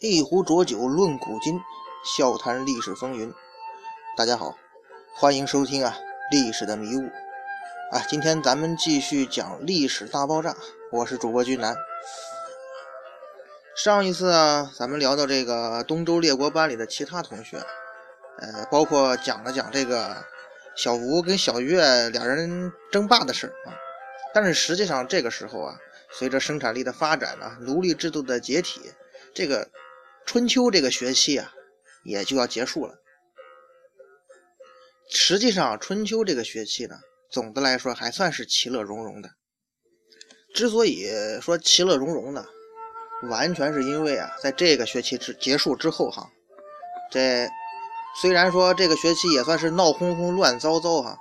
一壶浊酒论古今，笑谈历史风云。大家好，欢迎收听啊历史的迷雾啊。今天咱们继续讲历史大爆炸，我是主播君南。上一次啊，咱们聊到这个东周列国班里的其他同学，呃，包括讲了讲这个小吴跟小月俩人争霸的事儿啊。但是实际上这个时候啊，随着生产力的发展啊，奴隶制度的解体，这个。春秋这个学期啊，也就要结束了。实际上，春秋这个学期呢，总的来说还算是其乐融融的。之所以说其乐融融呢，完全是因为啊，在这个学期之结束之后哈，这虽然说这个学期也算是闹哄哄、乱糟糟哈，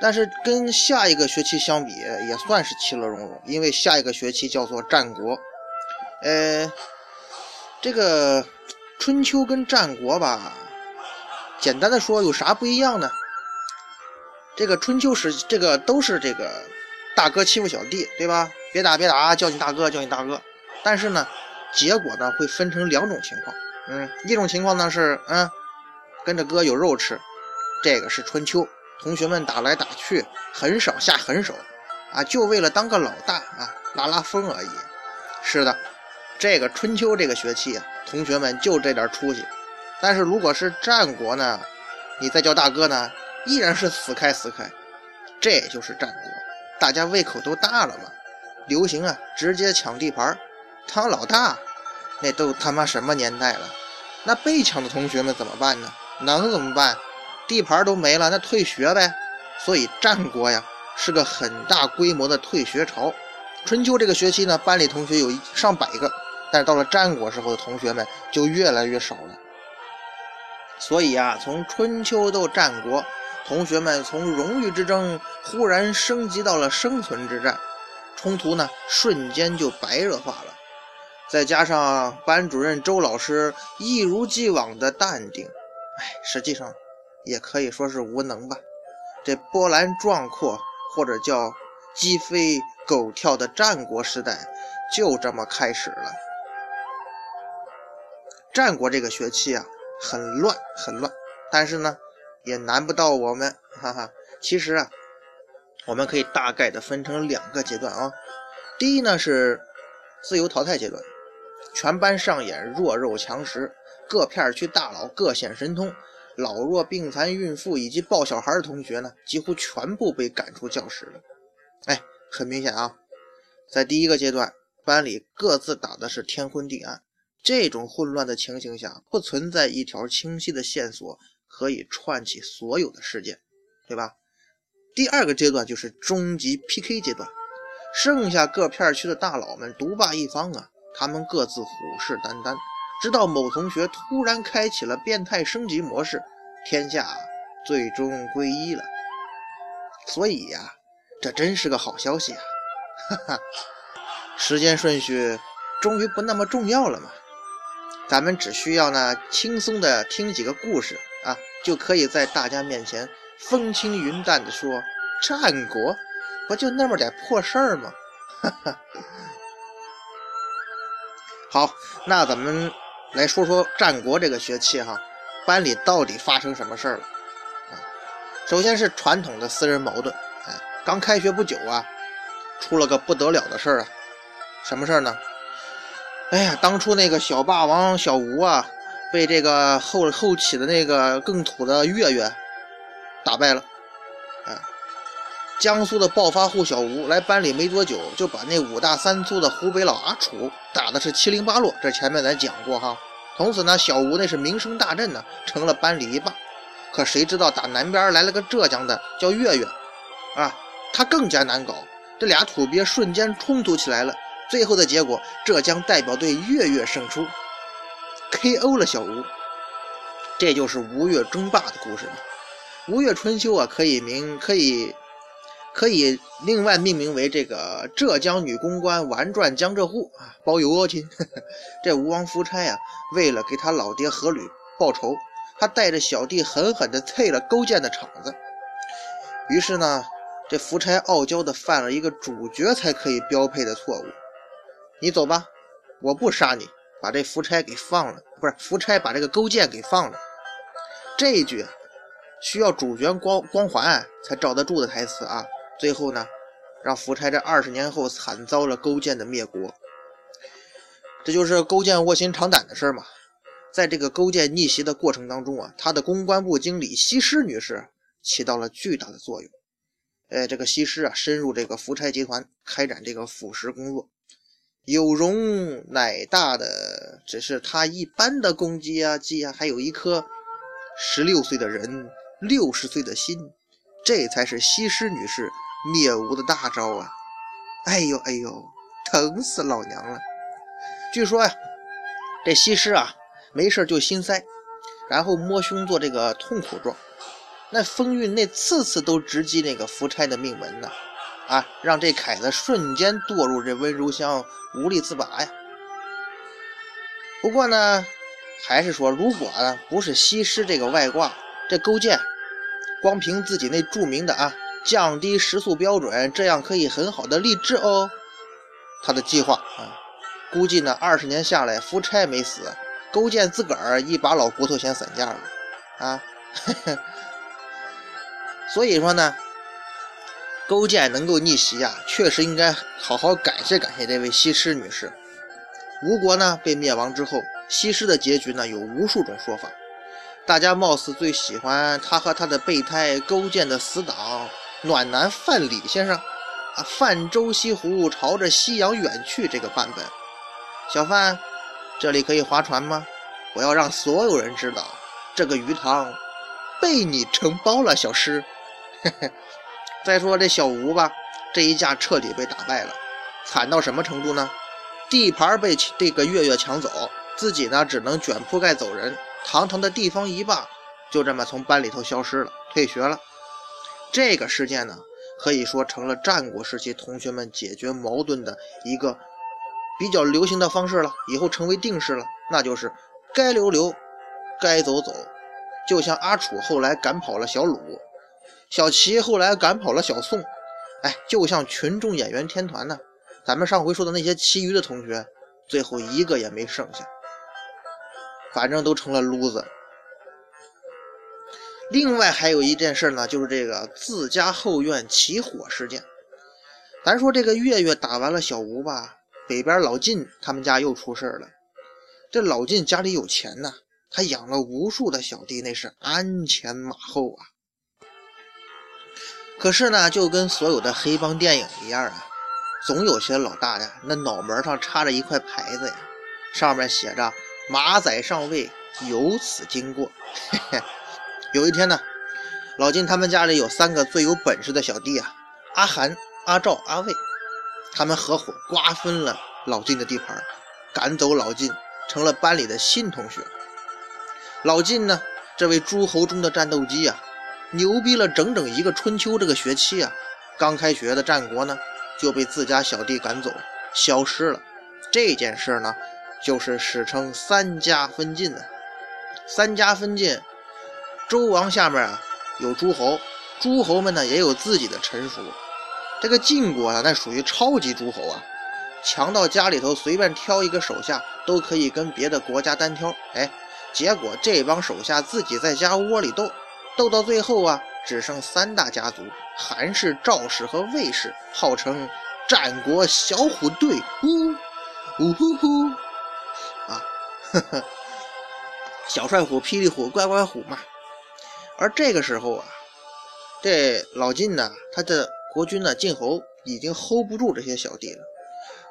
但是跟下一个学期相比，也算是其乐融融，因为下一个学期叫做战国，呃。这个春秋跟战国吧，简单的说有啥不一样呢？这个春秋时，这个都是这个大哥欺负小弟，对吧？别打别打，叫你大哥叫你大哥。但是呢，结果呢会分成两种情况。嗯，一种情况呢是，嗯，跟着哥有肉吃，这个是春秋，同学们打来打去，很少下狠手，啊，就为了当个老大啊，拉拉风而已。是的。这个春秋这个学期啊，同学们就这点出息。但是如果是战国呢，你再叫大哥呢，依然是死开死开。这就是战国，大家胃口都大了嘛，流行啊，直接抢地盘，当老大。那都他妈什么年代了？那被抢的同学们怎么办呢？能怎么办？地盘都没了，那退学呗。所以战国呀，是个很大规模的退学潮。春秋这个学期呢，班里同学有上百个。但是到了战国时候的同学们就越来越少了，所以啊，从春秋到战国，同学们从荣誉之争忽然升级到了生存之战，冲突呢瞬间就白热化了。再加上班主任周老师一如既往的淡定，哎，实际上也可以说是无能吧。这波澜壮阔或者叫鸡飞狗跳的战国时代就这么开始了。战国这个学期啊，很乱很乱，但是呢，也难不到我们，哈哈。其实啊，我们可以大概的分成两个阶段啊。第一呢是自由淘汰阶段，全班上演弱肉强食，各片区大佬各显神通，老弱病残、孕妇以及抱小孩的同学呢，几乎全部被赶出教室了。哎，很明显啊，在第一个阶段，班里各自打的是天昏地暗。这种混乱的情形下，不存在一条清晰的线索可以串起所有的事件，对吧？第二个阶段就是终极 PK 阶段，剩下各片区的大佬们独霸一方啊，他们各自虎视眈眈，直到某同学突然开启了变态升级模式，天下最终归一了。所以呀，这真是个好消息啊！哈哈，时间顺序终于不那么重要了嘛。咱们只需要呢，轻松的听几个故事啊，就可以在大家面前风轻云淡的说：“战国不就那么点破事儿吗？”哈哈。好，那咱们来说说战国这个学期哈，班里到底发生什么事儿了？啊，首先是传统的私人矛盾，哎，刚开学不久啊，出了个不得了的事儿啊，什么事儿呢？哎呀，当初那个小霸王小吴啊，被这个后后起的那个更土的月月打败了。哎，江苏的暴发户小吴来班里没多久，就把那五大三粗的湖北老阿楚打的是七零八落。这前面咱讲过哈。从此呢，小吴那是名声大振呢，成了班里一霸。可谁知道打南边来了个浙江的叫月月，啊，他更加难搞。这俩土鳖瞬间冲突起来了。最后的结果，浙江代表队月月胜出，K.O. 了小吴。这就是吴越争霸的故事吴越春秋啊，可以名可以可以另外命名为这个浙江女公关玩转江浙沪啊，包邮哦亲。这吴王夫差呀，为了给他老爹阖闾报仇，他带着小弟狠狠地啐了勾践的场子。于是呢，这夫差傲娇的犯了一个主角才可以标配的错误。你走吧，我不杀你，把这夫差给放了，不是夫差把这个勾践给放了。这一句需要主角光光环才罩得住的台词啊！最后呢，让夫差这二十年后惨遭了勾践的灭国。这就是勾践卧薪尝胆的事嘛。在这个勾践逆袭的过程当中啊，他的公关部经理西施女士起到了巨大的作用。哎，这个西施啊，深入这个夫差集团开展这个腐蚀工作，有容乃大的只是他一般的攻击啊，击啊，还有一颗十六岁的人，六十岁的心，这才是西施女士灭吴的大招啊！哎呦哎呦，疼死老娘了！据说呀，这西施啊，没事就心塞，然后摸胸做这个痛苦状，那风韵那次次都直击那个夫差的命门呐，啊让这凯子瞬间堕入这温柔乡，无力自拔呀。不过呢，还是说，如果呢不是西施这个外挂，这勾践光凭自己那著名的啊降低时速标准，这样可以很好的励志哦，他的计划啊。估计呢，二十年下来，夫差没死，勾践自个儿一把老骨头先散架了啊！所以说呢，勾践能够逆袭啊，确实应该好好感谢感谢这位西施女士。吴国呢被灭亡之后，西施的结局呢有无数种说法，大家貌似最喜欢她和她的备胎勾践的死党暖男范蠡先生啊，泛舟西湖，朝着夕阳远去这个版本。小范，这里可以划船吗？我要让所有人知道，这个鱼塘被你承包了，小师。再说这小吴吧，这一架彻底被打败了，惨到什么程度呢？地盘被这个月月抢走，自己呢只能卷铺盖走人。堂堂的地方一霸，就这么从班里头消失了，退学了。这个事件呢，可以说成了战国时期同学们解决矛盾的一个。比较流行的方式了，以后成为定式了，那就是该留留，该走走。就像阿楚后来赶跑了小鲁，小齐后来赶跑了小宋，哎，就像群众演员天团呢。咱们上回说的那些其余的同学，最后一个也没剩下，反正都成了撸子。另外还有一件事呢，就是这个自家后院起火事件。咱说这个月月打完了小吴吧。北边老晋他们家又出事了。这老晋家里有钱呐，他养了无数的小弟，那是鞍前马后啊。可是呢，就跟所有的黑帮电影一样啊，总有些老大呀，那脑门上插着一块牌子呀，上面写着“马仔上位，由此经过”。嘿嘿。有一天呢，老金他们家里有三个最有本事的小弟啊，阿涵、阿赵、阿卫。他们合伙瓜分了老金的地盘，赶走老金，成了班里的新同学。老金呢，这位诸侯中的战斗机啊，牛逼了整整一个春秋这个学期啊。刚开学的战国呢，就被自家小弟赶走，消失了。这件事呢，就是史称三家分晋的。三家分晋，周王下面啊有诸侯，诸侯们呢也有自己的臣属。这个晋国啊，那属于超级诸侯啊，强到家里头随便挑一个手下都可以跟别的国家单挑。哎，结果这帮手下自己在家窝里斗，斗到最后啊，只剩三大家族：韩氏、赵氏和魏氏，号称战国小虎队。呜呜呼呼啊，呵呵，小帅虎、霹雳虎、乖乖虎嘛。而这个时候啊，这老晋呢，他的。国君呢，晋侯已经 hold 不住这些小弟了。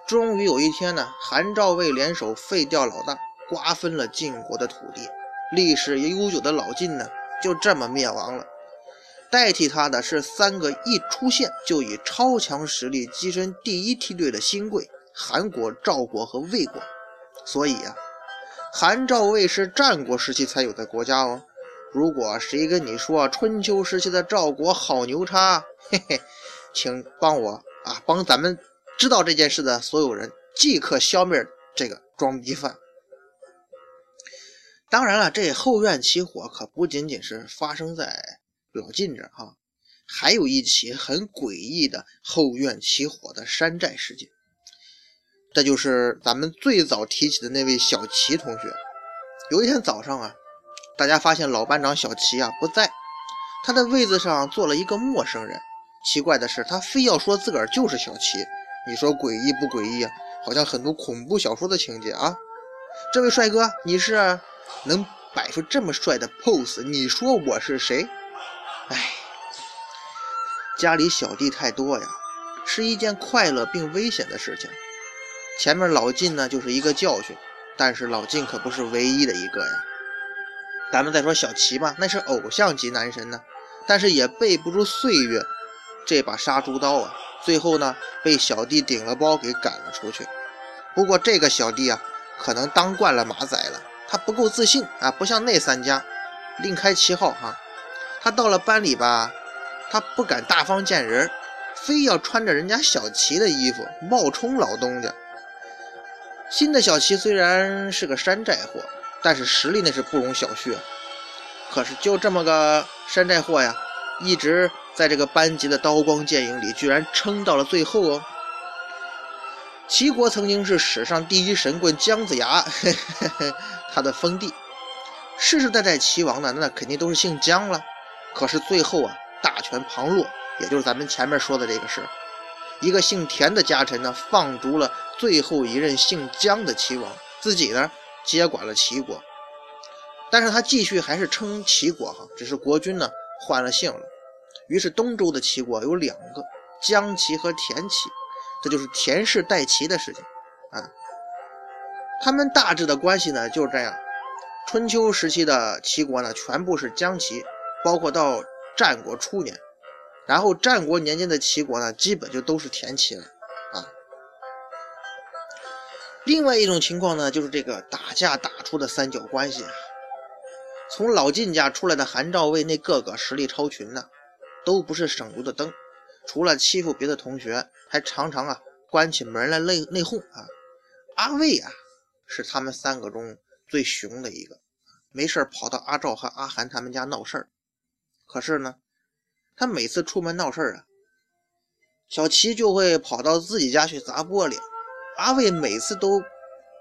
终于有一天呢，韩赵魏联手废掉老大，瓜分了晋国的土地。历史悠久的老晋呢，就这么灭亡了。代替他的是三个一出现就以超强实力跻身第一梯队的新贵：韩国、赵国和魏国。所以啊，韩赵魏是战国时期才有的国家哦。如果谁跟你说春秋时期的赵国好牛叉，嘿嘿。请帮我啊，帮咱们知道这件事的所有人即刻消灭这个装逼犯。当然了，这后院起火可不仅仅是发生在老晋这儿哈，还有一起很诡异的后院起火的山寨事件。这就是咱们最早提起的那位小齐同学。有一天早上啊，大家发现老班长小齐啊不在，他的位子上坐了一个陌生人。奇怪的是，他非要说自个儿就是小齐。你说诡异不诡异啊？好像很多恐怖小说的情节啊。这位帅哥，你是能摆出这么帅的 pose？你说我是谁？哎，家里小弟太多呀，是一件快乐并危险的事情。前面老晋呢就是一个教训，但是老晋可不是唯一的一个呀。咱们再说小齐吧，那是偶像级男神呢，但是也背不住岁月这把杀猪刀啊。最后呢，被小弟顶了包给赶了出去。不过这个小弟啊，可能当惯了马仔了，他不够自信啊，不像那三家另开旗号哈。他到了班里吧，他不敢大方见人，非要穿着人家小齐的衣服冒充老东家。新的小齐虽然是个山寨货，但是实力那是不容小觑。可是就这么个山寨货呀，一直。在这个班级的刀光剑影里，居然撑到了最后哦。齐国曾经是史上第一神棍姜子牙，他的封地，世世代代齐王呢，那肯定都是姓姜了。可是最后啊，大权旁落，也就是咱们前面说的这个事一个姓田的家臣呢，放逐了最后一任姓姜的齐王，自己呢接管了齐国。但是他继续还是称齐国哈，只是国君呢换了姓了。于是东周的齐国有两个姜齐和田齐，这就是田氏代齐的事情啊。他们大致的关系呢就是这样。春秋时期的齐国呢全部是姜齐，包括到战国初年，然后战国年间的齐国呢基本就都是田齐了啊。另外一种情况呢就是这个打架打出的三角关系，从老晋家出来的韩赵魏那各个实力超群呢。都不是省油的灯，除了欺负别的同学，还常常啊关起门来内内讧啊。阿魏啊是他们三个中最熊的一个，没事跑到阿赵和阿韩他们家闹事儿。可是呢，他每次出门闹事儿啊，小齐就会跑到自己家去砸玻璃。阿魏每次都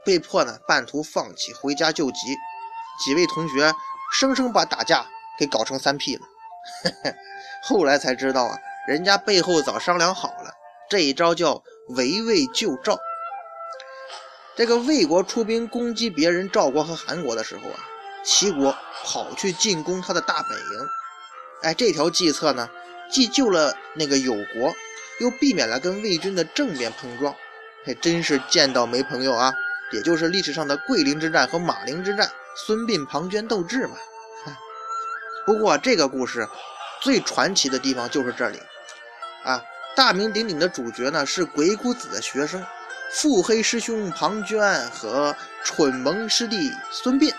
被迫呢半途放弃回家救急，几位同学生生把打架给搞成三 P 了。后来才知道啊，人家背后早商量好了，这一招叫围魏救赵。这个魏国出兵攻击别人赵国和韩国的时候啊，齐国跑去进攻他的大本营。哎，这条计策呢，既救了那个友国，又避免了跟魏军的正面碰撞。还真是见到没朋友啊！也就是历史上的桂林之战和马陵之战，孙膑庞涓斗智嘛。不过这个故事最传奇的地方就是这里啊！大名鼎鼎的主角呢是鬼谷子的学生腹黑师兄庞涓和蠢萌师弟孙膑。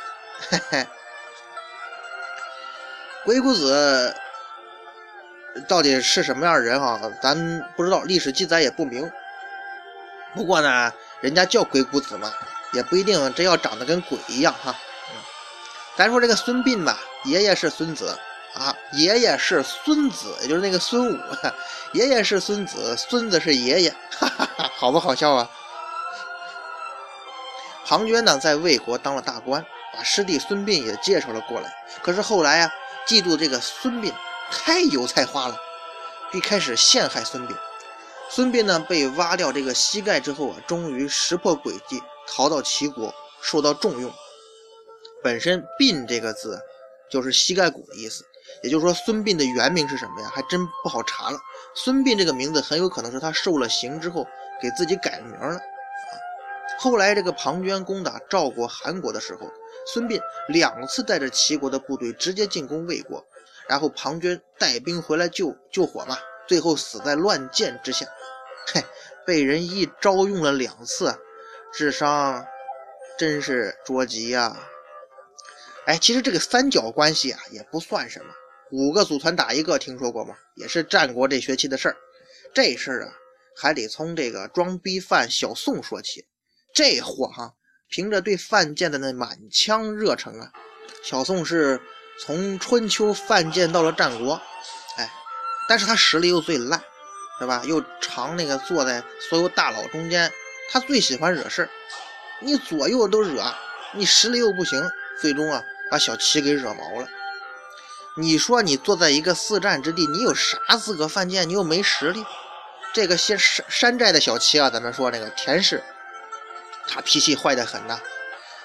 嘿嘿，鬼谷子到底是什么样的人啊？咱不知道，历史记载也不明。不过呢，人家叫鬼谷子嘛，也不一定真要长得跟鬼一样哈。咱说这个孙膑吧，爷爷是孙子，爷爷是孙子，也就是那个孙武，爷爷是孙子，孙子是爷爷，哈哈哈，好不好笑啊？庞涓呢，在魏国当了大官，把师弟孙膑也介绍了过来。可是后来啊，嫉妒这个孙膑太油菜花了，一开始陷害孙膑。孙膑呢，被挖掉这个膝盖之后啊，终于识破诡计，逃到齐国，受到重用。本身“膑”这个字就是膝盖骨的意思，也就是说，孙膑的原名是什么呀？还真不好查了。孙膑这个名字很有可能是他受了刑之后给自己改名了啊。后来这个庞涓攻打赵国、韩国的时候，孙膑两次带着齐国的部队直接进攻魏国，然后庞涓带兵回来救救火嘛，最后死在乱箭之下。嘿，被人一招用了两次，智商真是捉急呀！哎，其实这个三角关系啊也不算什么，五个组团打一个，听说过吗？也是战国这学期的事儿。这事儿啊，还得从这个装逼犯小宋说起。这货哈，凭着对犯贱的那满腔热诚啊，小宋是从春秋犯贱到了战国。哎，但是他实力又最烂，是吧？又常那个坐在所有大佬中间他最喜欢惹事儿，你左右都惹，你实力又不行，最终啊把小齐给惹毛了。你说你坐在一个四战之地，你有啥资格犯贱？你又没实力。这个先山山寨的小齐啊，咱们说那个田氏，他脾气坏得很呐，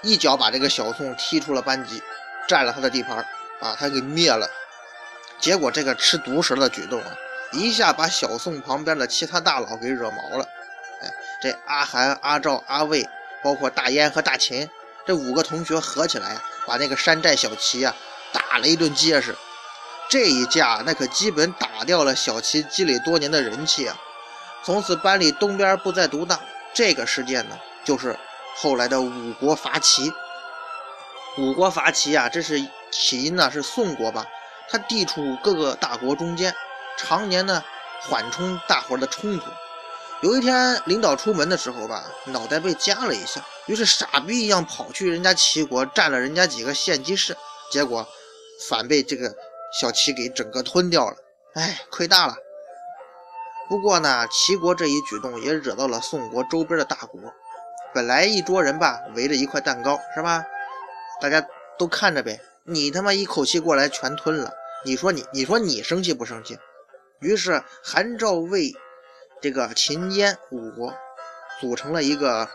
一脚把这个小宋踢出了班级，占了他的地盘，把他给灭了。结果这个吃独食的举动啊，一下把小宋旁边的其他大佬给惹毛了。哎，这阿涵、阿赵、阿魏，包括大烟和大秦这五个同学合起来呀，把那个山寨小齐啊打了一顿结实。这一架那可基本打掉了小齐积累多年的人气啊。从此班里东边不再独大。这个事件呢，就是后来的五国伐齐。五国伐齐啊，这是起因呢，是宋国吧？它地处各个大国中间，常年呢缓冲大伙的冲突。有一天领导出门的时候吧，脑袋被夹了一下，于是傻逼一样跑去人家齐国占了人家几个县级市，结果反被这个小齐给整个吞掉了。哎，亏大了。不过呢，齐国这一举动也惹到了宋国周边的大国。本来一桌人吧，围着一块蛋糕，是吧？大家都看着呗。你他妈一口气过来全吞了，你说你，你说你生气不生气？于是韩赵魏这个秦燕五国组成了一个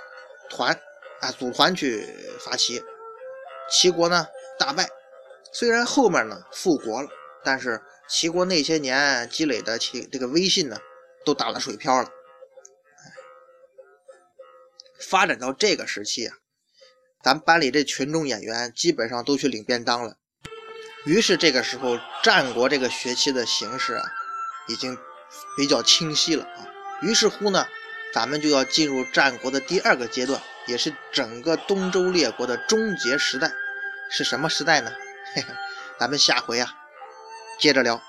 团啊，组团去伐齐。齐国呢大败，虽然后面呢复国了，但是齐国那些年积累的齐这个威信呢。都打了水漂了。发展到这个时期啊，咱班里这群众演员基本上都去领便当了。于是这个时候，战国这个学期的形势啊，已经比较清晰了啊。于是乎呢，咱们就要进入战国的第二个阶段，也是整个东周列国的终结时代。是什么时代呢？嘿嘿，咱们下回啊，接着聊。